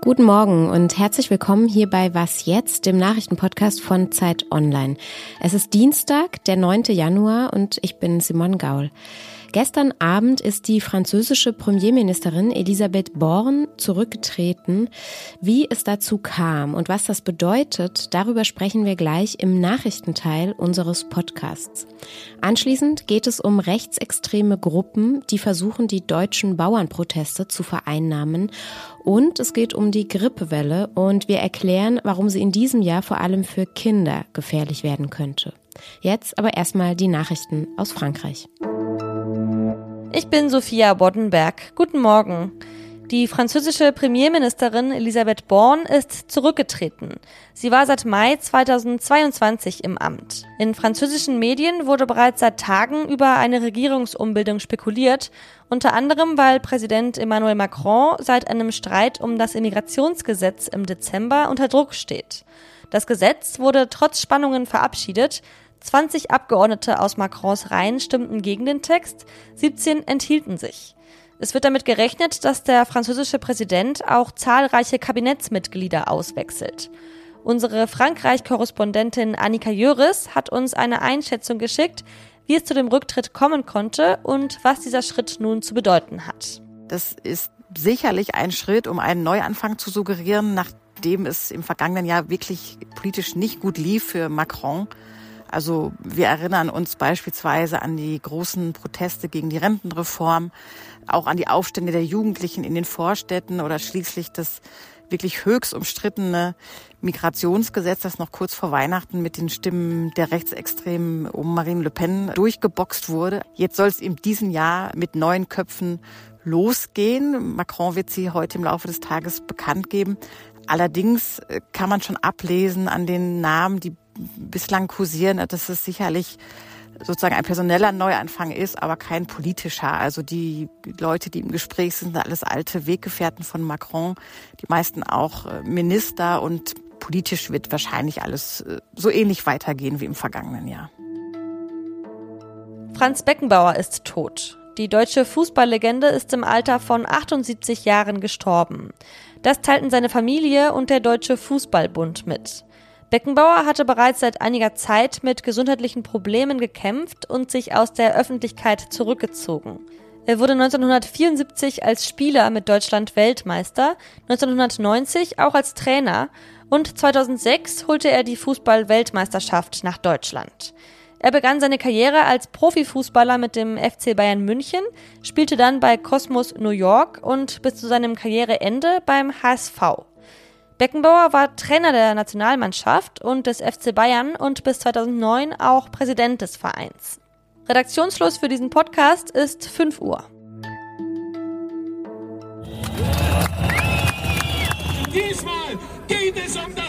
Guten Morgen und herzlich willkommen hier bei Was jetzt, dem Nachrichtenpodcast von Zeit Online. Es ist Dienstag, der 9. Januar und ich bin Simone Gaul. Gestern Abend ist die französische Premierministerin Elisabeth Born zurückgetreten. Wie es dazu kam und was das bedeutet, darüber sprechen wir gleich im Nachrichtenteil unseres Podcasts. Anschließend geht es um rechtsextreme Gruppen, die versuchen, die deutschen Bauernproteste zu vereinnahmen. Und es geht um die Grippewelle und wir erklären, warum sie in diesem Jahr vor allem für Kinder gefährlich werden könnte. Jetzt aber erstmal die Nachrichten aus Frankreich. Ich bin Sophia Boddenberg. Guten Morgen. Die französische Premierministerin Elisabeth Born ist zurückgetreten. Sie war seit Mai 2022 im Amt. In französischen Medien wurde bereits seit Tagen über eine Regierungsumbildung spekuliert, unter anderem weil Präsident Emmanuel Macron seit einem Streit um das Immigrationsgesetz im Dezember unter Druck steht. Das Gesetz wurde trotz Spannungen verabschiedet, 20 Abgeordnete aus Macrons Reihen stimmten gegen den Text, 17 enthielten sich. Es wird damit gerechnet, dass der französische Präsident auch zahlreiche Kabinettsmitglieder auswechselt. Unsere Frankreich-Korrespondentin Annika Jöris hat uns eine Einschätzung geschickt, wie es zu dem Rücktritt kommen konnte und was dieser Schritt nun zu bedeuten hat. Das ist sicherlich ein Schritt, um einen Neuanfang zu suggerieren, nachdem es im vergangenen Jahr wirklich politisch nicht gut lief für Macron. Also wir erinnern uns beispielsweise an die großen Proteste gegen die Rentenreform, auch an die Aufstände der Jugendlichen in den Vorstädten oder schließlich das wirklich höchst umstrittene Migrationsgesetz, das noch kurz vor Weihnachten mit den Stimmen der Rechtsextremen um Marine Le Pen durchgeboxt wurde. Jetzt soll es in diesem Jahr mit neuen Köpfen losgehen. Macron wird sie heute im Laufe des Tages bekannt geben. Allerdings äh, kann man schon ablesen an den Namen, die bislang kursieren, dass es sicherlich sozusagen ein personeller Neuanfang ist, aber kein politischer. Also die Leute, die im Gespräch sind, sind alles alte Weggefährten von Macron, die meisten auch äh, Minister und politisch wird wahrscheinlich alles äh, so ähnlich weitergehen wie im vergangenen Jahr. Franz Beckenbauer ist tot. Die deutsche Fußballlegende ist im Alter von 78 Jahren gestorben. Das teilten seine Familie und der Deutsche Fußballbund mit. Beckenbauer hatte bereits seit einiger Zeit mit gesundheitlichen Problemen gekämpft und sich aus der Öffentlichkeit zurückgezogen. Er wurde 1974 als Spieler mit Deutschland Weltmeister, 1990 auch als Trainer und 2006 holte er die Fußball-Weltmeisterschaft nach Deutschland. Er begann seine Karriere als Profifußballer mit dem FC Bayern München, spielte dann bei Cosmos New York und bis zu seinem Karriereende beim HSV. Beckenbauer war Trainer der Nationalmannschaft und des FC Bayern und bis 2009 auch Präsident des Vereins. Redaktionsschluss für diesen Podcast ist 5 Uhr. Diesmal geht es um das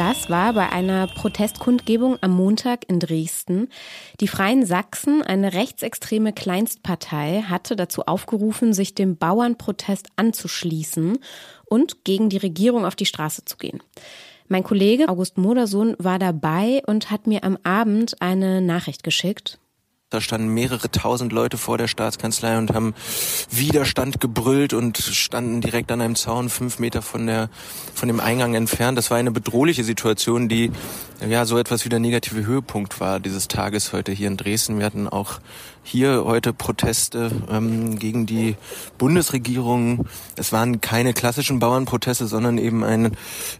Das war bei einer Protestkundgebung am Montag in Dresden. Die Freien Sachsen, eine rechtsextreme Kleinstpartei, hatte dazu aufgerufen, sich dem Bauernprotest anzuschließen und gegen die Regierung auf die Straße zu gehen. Mein Kollege August Modersohn war dabei und hat mir am Abend eine Nachricht geschickt. Da standen mehrere tausend Leute vor der Staatskanzlei und haben Widerstand gebrüllt und standen direkt an einem Zaun fünf Meter von der von dem Eingang entfernt. Das war eine bedrohliche Situation, die ja so etwas wie der negative Höhepunkt war dieses Tages heute hier in Dresden. Wir hatten auch hier heute Proteste ähm, gegen die Bundesregierung. Es waren keine klassischen Bauernproteste, sondern eben eine,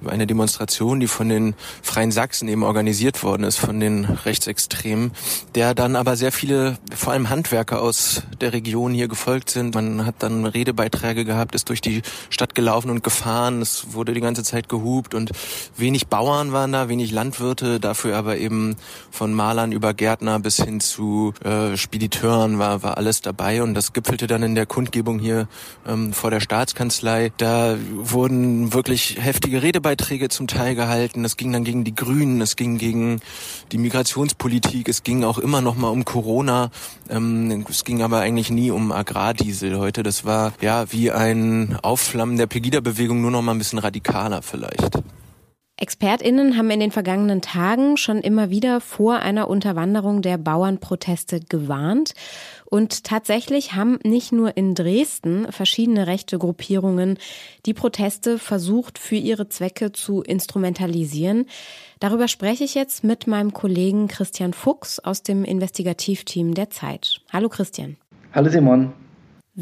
eine Demonstration, die von den Freien Sachsen eben organisiert worden ist, von den Rechtsextremen, der dann aber sehr viele, vor allem Handwerker aus der Region hier gefolgt sind. Man hat dann Redebeiträge gehabt, ist durch die Stadt gelaufen und gefahren. Es wurde die ganze Zeit gehupt und wenig Bauern waren da, wenig Landwirte, dafür aber eben von Malern über Gärtner bis hin zu äh, Spediteuren Akteuren war, war alles dabei und das gipfelte dann in der Kundgebung hier ähm, vor der Staatskanzlei. Da wurden wirklich heftige Redebeiträge zum Teil gehalten. Das ging dann gegen die Grünen, es ging gegen die Migrationspolitik, es ging auch immer noch mal um Corona. Ähm, es ging aber eigentlich nie um Agrardiesel heute. Das war ja wie ein Aufflammen der Pegida-Bewegung, nur noch mal ein bisschen radikaler vielleicht. ExpertInnen haben in den vergangenen Tagen schon immer wieder vor einer Unterwanderung der Bauernproteste gewarnt. Und tatsächlich haben nicht nur in Dresden verschiedene rechte Gruppierungen die Proteste versucht, für ihre Zwecke zu instrumentalisieren. Darüber spreche ich jetzt mit meinem Kollegen Christian Fuchs aus dem Investigativteam der Zeit. Hallo Christian. Hallo Simon.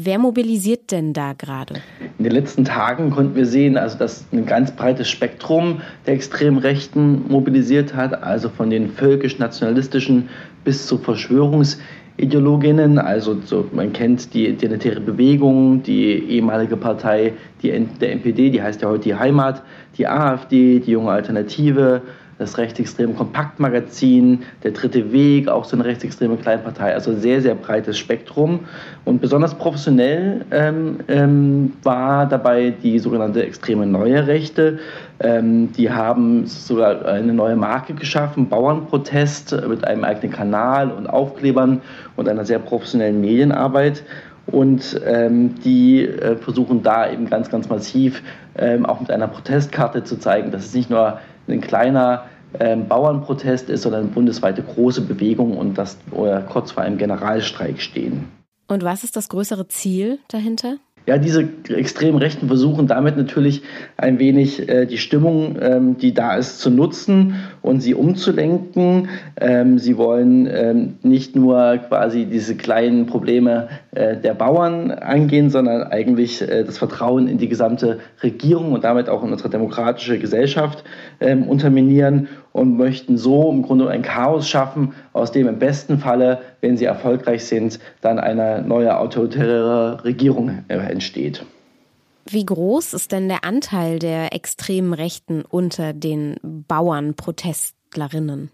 Wer mobilisiert denn da gerade? In den letzten Tagen konnten wir sehen, also dass ein ganz breites Spektrum der extremen Rechten mobilisiert hat, also von den völkisch-nationalistischen bis zu Verschwörungsideologinnen. Also so, man kennt die Identitäre Bewegung, die ehemalige Partei die, der NPD, die heißt ja heute die Heimat, die AfD, die junge Alternative, das rechtsextreme Kompaktmagazin, der Dritte Weg, auch so eine rechtsextreme Kleinpartei. Also sehr, sehr breites Spektrum. Und besonders professionell ähm, ähm, war dabei die sogenannte extreme neue Rechte. Ähm, die haben sogar eine neue Marke geschaffen, Bauernprotest mit einem eigenen Kanal und Aufklebern und einer sehr professionellen Medienarbeit. Und ähm, die äh, versuchen da eben ganz, ganz massiv ähm, auch mit einer Protestkarte zu zeigen, dass es nicht nur ein kleiner ähm, Bauernprotest ist, sondern eine bundesweite große Bewegung und dass wir kurz vor einem Generalstreik stehen. Und was ist das größere Ziel dahinter? Ja, diese extremen Rechten versuchen damit natürlich ein wenig äh, die Stimmung, ähm, die da ist, zu nutzen und sie umzulenken. Ähm, sie wollen ähm, nicht nur quasi diese kleinen Probleme äh, der Bauern angehen, sondern eigentlich äh, das Vertrauen in die gesamte Regierung und damit auch in unsere demokratische Gesellschaft ähm, unterminieren und möchten so im Grunde ein Chaos schaffen, aus dem im besten Falle, wenn sie erfolgreich sind, dann eine neue autoritäre Regierung äh, entsteht. Wie groß ist denn der Anteil der extremen Rechten unter den Bauernprotestlerinnen?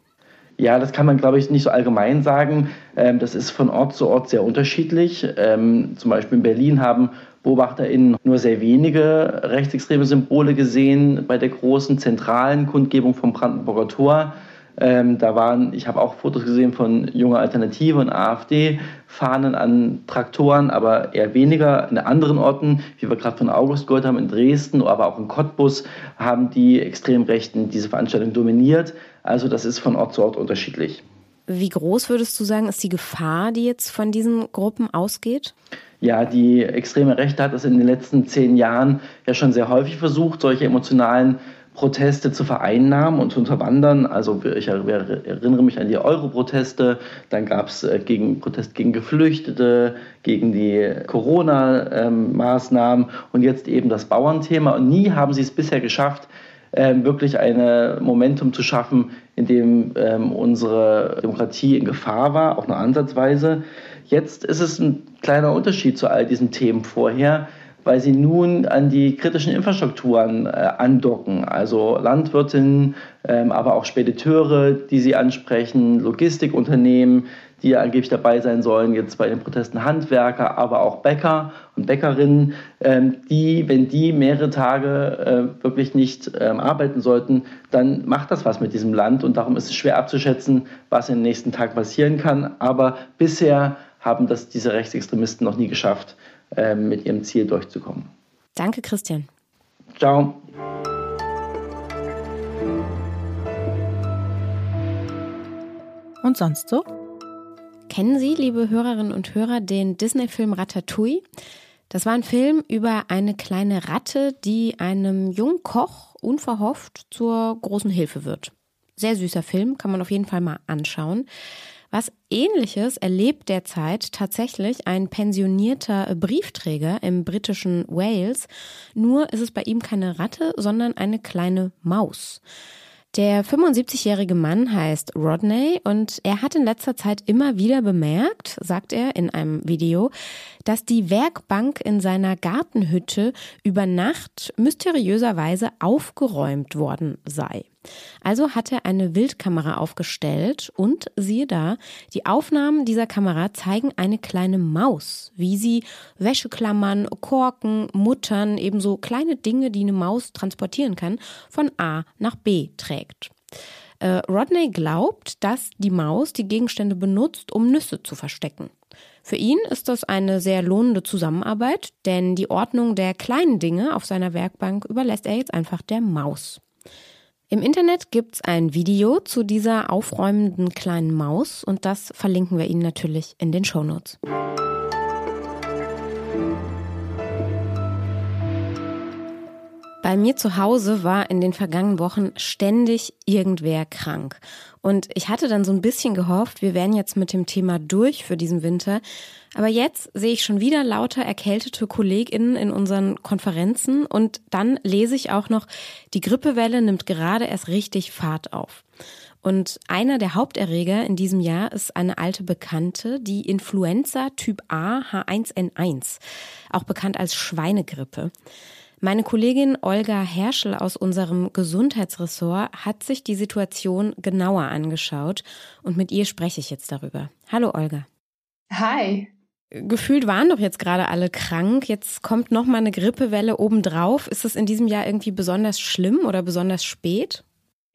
Ja, das kann man, glaube ich, nicht so allgemein sagen. Ähm, das ist von Ort zu Ort sehr unterschiedlich. Ähm, zum Beispiel in Berlin haben BeobachterInnen nur sehr wenige rechtsextreme Symbole gesehen bei der großen zentralen Kundgebung vom Brandenburger Tor. Ähm, da waren, ich habe auch Fotos gesehen von junger Alternative und AfD-Fahnen an Traktoren, aber eher weniger. In anderen Orten, wie wir gerade von August gehört haben, in Dresden, aber auch in Cottbus, haben die Extremrechten diese Veranstaltung dominiert. Also das ist von Ort zu Ort unterschiedlich. Wie groß würdest du sagen, ist die Gefahr, die jetzt von diesen Gruppen ausgeht? Ja, die extreme Rechte hat es in den letzten zehn Jahren ja schon sehr häufig versucht, solche emotionalen Proteste zu vereinnahmen und zu unterwandern. Also ich erinnere mich an die Euro-Proteste, dann gab es äh, gegen Protest gegen Geflüchtete, gegen die Corona-Maßnahmen und jetzt eben das Bauernthema. Und nie haben sie es bisher geschafft, ähm, wirklich ein Momentum zu schaffen, in dem ähm, unsere Demokratie in Gefahr war, auch nur ansatzweise. Jetzt ist es ein kleiner Unterschied zu all diesen Themen vorher weil sie nun an die kritischen Infrastrukturen äh, andocken, also Landwirtinnen, ähm, aber auch Spediteure, die sie ansprechen, Logistikunternehmen, die ja angeblich dabei sein sollen, jetzt bei den Protesten Handwerker, aber auch Bäcker und Bäckerinnen, ähm, die, wenn die mehrere Tage äh, wirklich nicht ähm, arbeiten sollten, dann macht das was mit diesem Land und darum ist es schwer abzuschätzen, was den nächsten Tagen passieren kann. Aber bisher haben das diese Rechtsextremisten noch nie geschafft, ähm, mit ihrem Ziel durchzukommen. Danke, Christian. Ciao. Und sonst so? Kennen Sie, liebe Hörerinnen und Hörer, den Disney-Film Ratatouille? Das war ein Film über eine kleine Ratte, die einem jungen Koch unverhofft zur großen Hilfe wird. Sehr süßer Film, kann man auf jeden Fall mal anschauen. Was ähnliches erlebt derzeit tatsächlich ein pensionierter Briefträger im britischen Wales. Nur ist es bei ihm keine Ratte, sondern eine kleine Maus. Der 75-jährige Mann heißt Rodney und er hat in letzter Zeit immer wieder bemerkt, sagt er in einem Video, dass die Werkbank in seiner Gartenhütte über Nacht mysteriöserweise aufgeräumt worden sei. Also hat er eine Wildkamera aufgestellt und siehe da, die Aufnahmen dieser Kamera zeigen eine kleine Maus, wie sie Wäscheklammern, Korken, Muttern, ebenso kleine Dinge, die eine Maus transportieren kann, von A nach B trägt. Äh, Rodney glaubt, dass die Maus die Gegenstände benutzt, um Nüsse zu verstecken. Für ihn ist das eine sehr lohnende Zusammenarbeit, denn die Ordnung der kleinen Dinge auf seiner Werkbank überlässt er jetzt einfach der Maus. Im Internet gibt's ein Video zu dieser aufräumenden kleinen Maus und das verlinken wir Ihnen natürlich in den Shownotes. Bei mir zu Hause war in den vergangenen Wochen ständig irgendwer krank. Und ich hatte dann so ein bisschen gehofft, wir wären jetzt mit dem Thema durch für diesen Winter. Aber jetzt sehe ich schon wieder lauter erkältete KollegInnen in unseren Konferenzen und dann lese ich auch noch, die Grippewelle nimmt gerade erst richtig Fahrt auf. Und einer der Haupterreger in diesem Jahr ist eine alte Bekannte, die Influenza Typ A H1N1, auch bekannt als Schweinegrippe. Meine Kollegin Olga Herschel aus unserem Gesundheitsressort hat sich die Situation genauer angeschaut und mit ihr spreche ich jetzt darüber. Hallo Olga. Hi. Gefühlt waren doch jetzt gerade alle krank. Jetzt kommt noch mal eine Grippewelle obendrauf. Ist es in diesem Jahr irgendwie besonders schlimm oder besonders spät?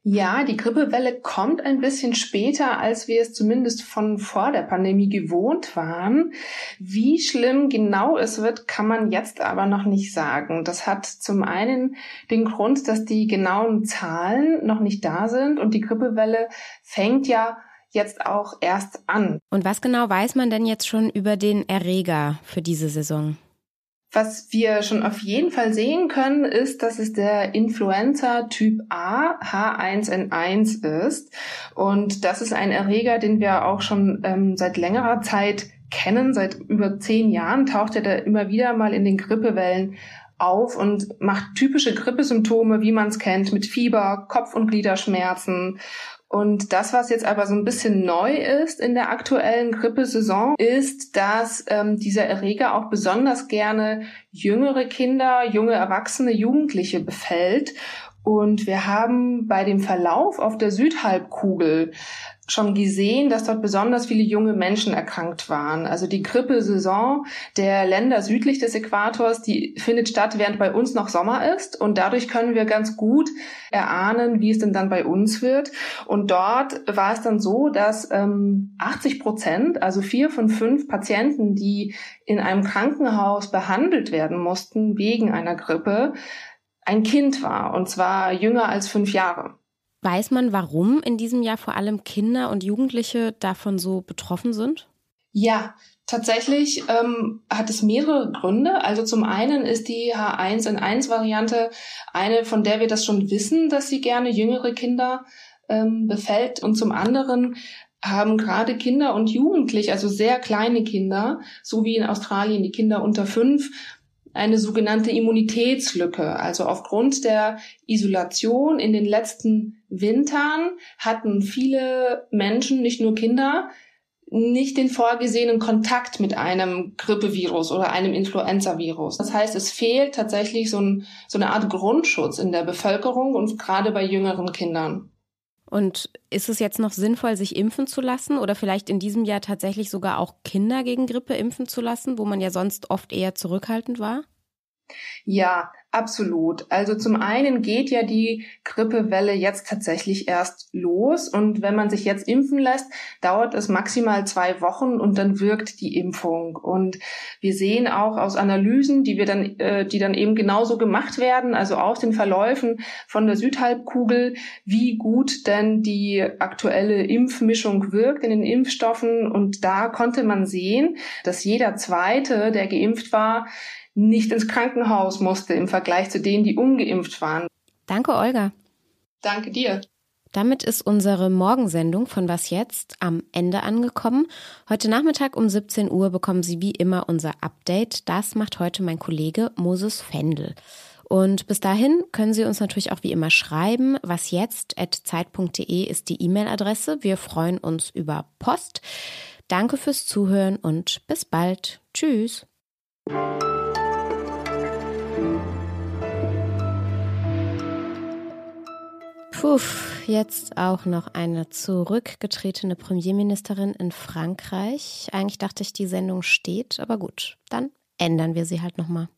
Ja, die Grippewelle kommt ein bisschen später, als wir es zumindest von vor der Pandemie gewohnt waren. Wie schlimm genau es wird, kann man jetzt aber noch nicht sagen. Das hat zum einen den Grund, dass die genauen Zahlen noch nicht da sind und die Grippewelle fängt ja jetzt auch erst an. Und was genau weiß man denn jetzt schon über den Erreger für diese Saison? Was wir schon auf jeden Fall sehen können, ist, dass es der Influenza Typ A H1N1 ist. Und das ist ein Erreger, den wir auch schon ähm, seit längerer Zeit kennen. Seit über zehn Jahren taucht er da immer wieder mal in den Grippewellen auf und macht typische Grippesymptome, wie man es kennt, mit Fieber, Kopf- und Gliederschmerzen und das, was jetzt aber so ein bisschen neu ist in der aktuellen Grippesaison, ist, dass ähm, dieser Erreger auch besonders gerne jüngere Kinder, junge Erwachsene, Jugendliche befällt. Und wir haben bei dem Verlauf auf der Südhalbkugel schon gesehen, dass dort besonders viele junge Menschen erkrankt waren. Also die Grippesaison der Länder südlich des Äquators, die findet statt, während bei uns noch Sommer ist. Und dadurch können wir ganz gut erahnen, wie es denn dann bei uns wird. Und dort war es dann so, dass ähm, 80 Prozent, also vier von fünf Patienten, die in einem Krankenhaus behandelt werden mussten wegen einer Grippe, ein Kind war, und zwar jünger als fünf Jahre. Weiß man, warum in diesem Jahr vor allem Kinder und Jugendliche davon so betroffen sind? Ja, tatsächlich ähm, hat es mehrere Gründe. Also zum einen ist die H1N1-Variante eine, von der wir das schon wissen, dass sie gerne jüngere Kinder ähm, befällt. Und zum anderen haben gerade Kinder und Jugendliche, also sehr kleine Kinder, so wie in Australien die Kinder unter fünf, eine sogenannte Immunitätslücke. Also aufgrund der Isolation in den letzten Wintern hatten viele Menschen, nicht nur Kinder, nicht den vorgesehenen Kontakt mit einem Grippevirus oder einem Influenzavirus. Das heißt, es fehlt tatsächlich so, ein, so eine Art Grundschutz in der Bevölkerung und gerade bei jüngeren Kindern. Und ist es jetzt noch sinnvoll, sich impfen zu lassen oder vielleicht in diesem Jahr tatsächlich sogar auch Kinder gegen Grippe impfen zu lassen, wo man ja sonst oft eher zurückhaltend war? Ja, absolut. Also zum einen geht ja die Grippewelle jetzt tatsächlich erst los und wenn man sich jetzt impfen lässt, dauert es maximal zwei Wochen und dann wirkt die Impfung. Und wir sehen auch aus Analysen, die wir dann, äh, die dann eben genauso gemacht werden, also aus den Verläufen von der Südhalbkugel, wie gut denn die aktuelle Impfmischung wirkt in den Impfstoffen. Und da konnte man sehen, dass jeder zweite, der geimpft war, nicht ins Krankenhaus musste im Vergleich zu denen, die ungeimpft waren. Danke, Olga. Danke dir. Damit ist unsere Morgensendung von Was jetzt am Ende angekommen. Heute Nachmittag um 17 Uhr bekommen Sie wie immer unser Update. Das macht heute mein Kollege Moses Fendel. Und bis dahin können Sie uns natürlich auch wie immer schreiben. Was jetzt zeit.de ist die E-Mail-Adresse. Wir freuen uns über Post. Danke fürs Zuhören und bis bald. Tschüss. Puh, jetzt auch noch eine zurückgetretene Premierministerin in Frankreich. Eigentlich dachte ich, die Sendung steht, aber gut, dann ändern wir sie halt nochmal.